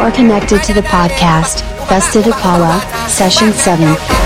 Are connected to the podcast, Festa da Paula, Session 7.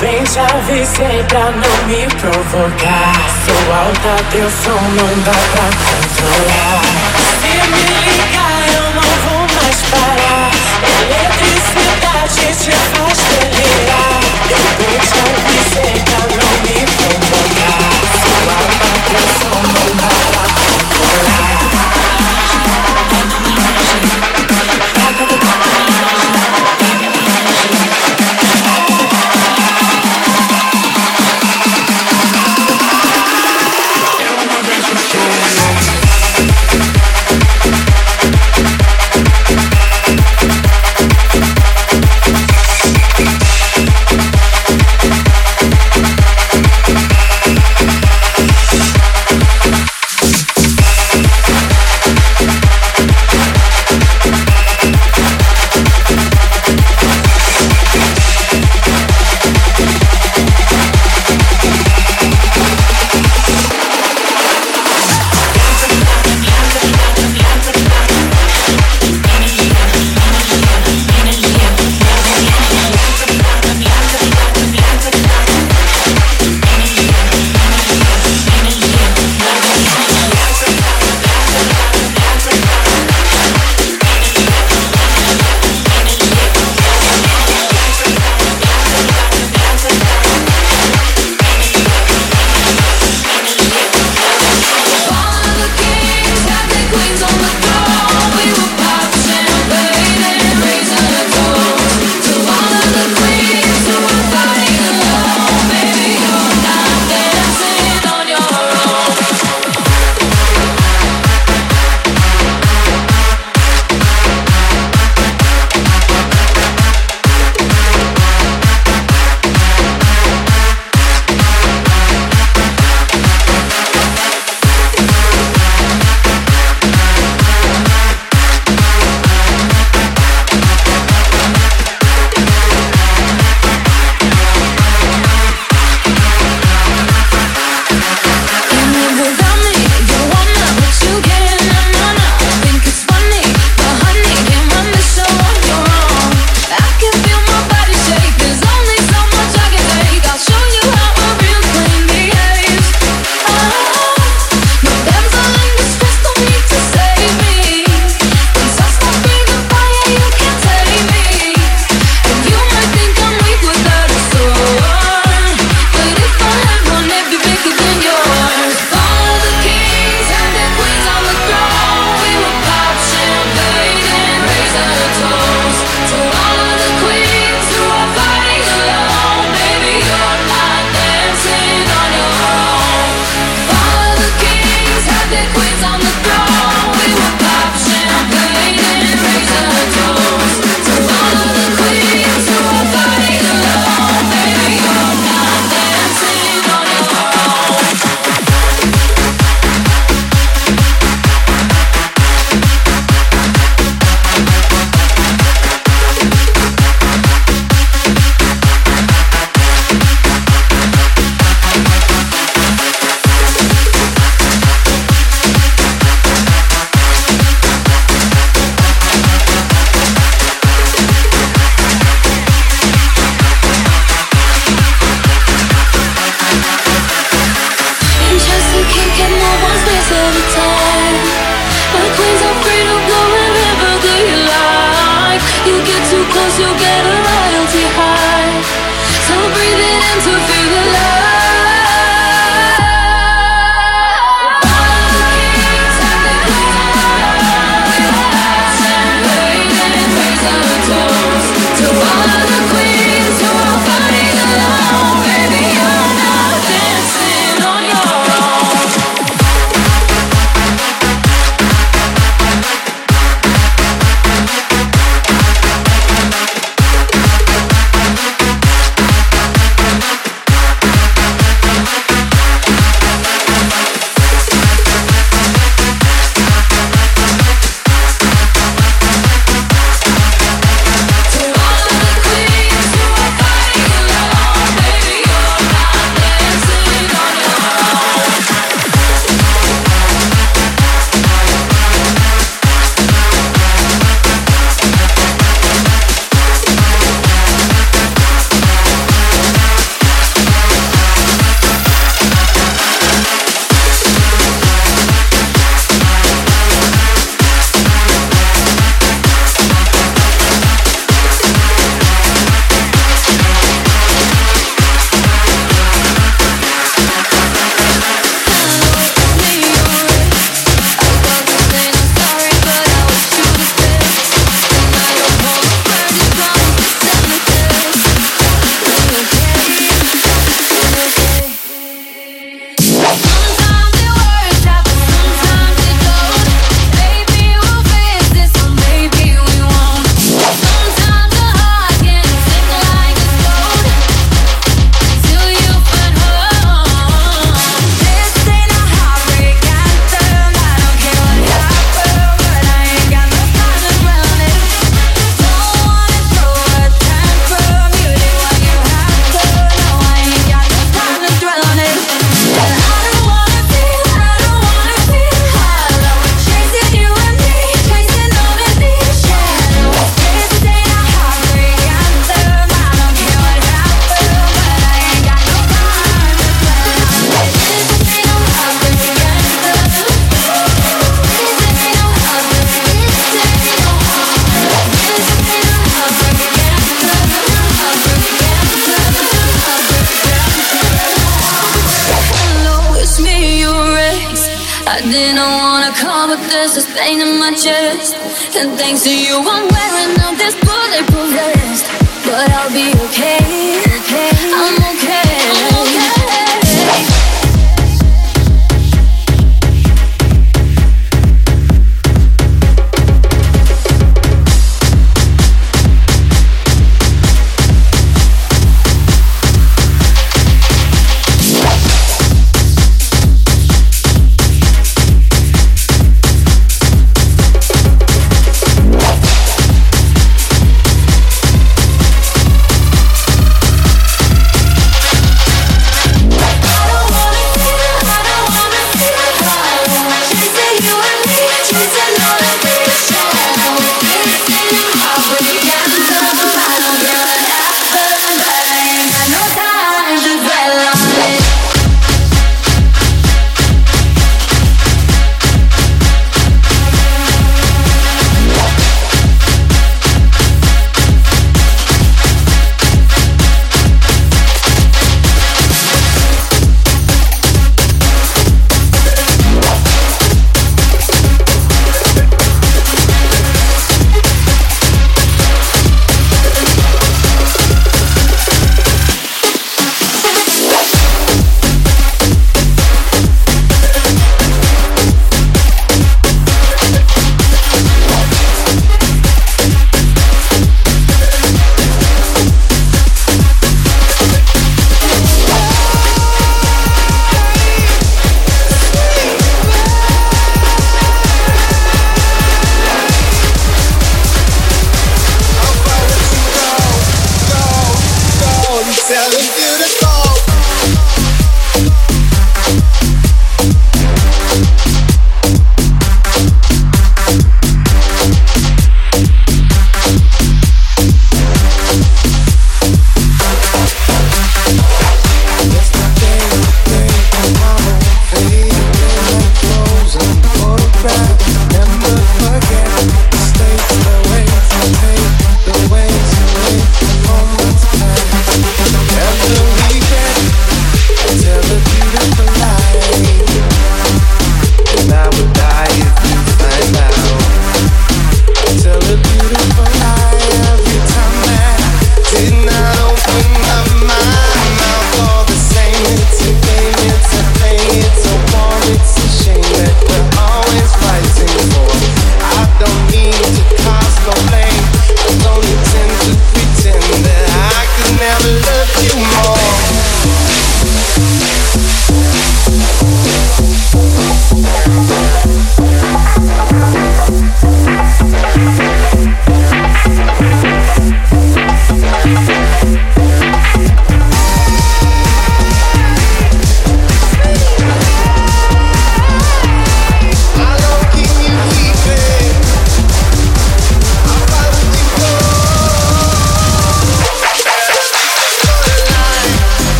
Bem te avisei pra não me provocar. Sou alta, teu som não dá pra controlar. Se me ligar, eu não vou mais parar. Eletricidade te faz delirar. Eu bem te avisei pra não me provocar. Sou alta, teu som não dá pra controlar.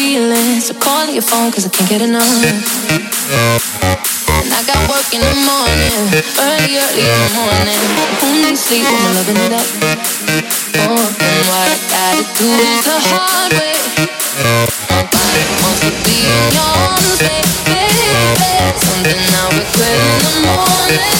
feeling. So call your phone, cause I can't get enough. And I got work in the morning, early, early in the morning. Who needs sleep when I'm loving it up? Oh, and why I gotta do it the hard way. Nobody wants to be in your arms, baby. Something I regret in the morning.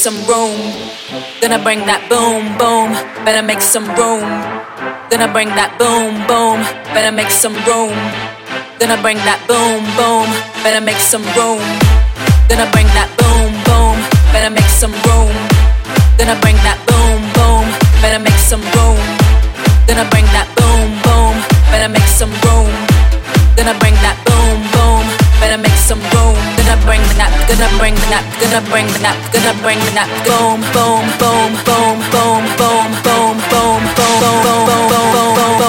some room. Gonna bring that boom, boom. Better make some room. Gonna bring that boom, boom. Better make some room. Gonna bring that boom, boom. Better make some room. Gonna bring that boom, boom. Better make some room. Gonna bring that boom, boom. Better make some room. Gonna bring that boom, boom. Better make some room. Gonna bring that boom, boom. Better make some room. Bring that. Gonna bring that. Gonna bring that. Gonna bring that. Boom, boom, boom, boom, boom, boom, boom, boom, boom, boom, boom, boom, boom, Big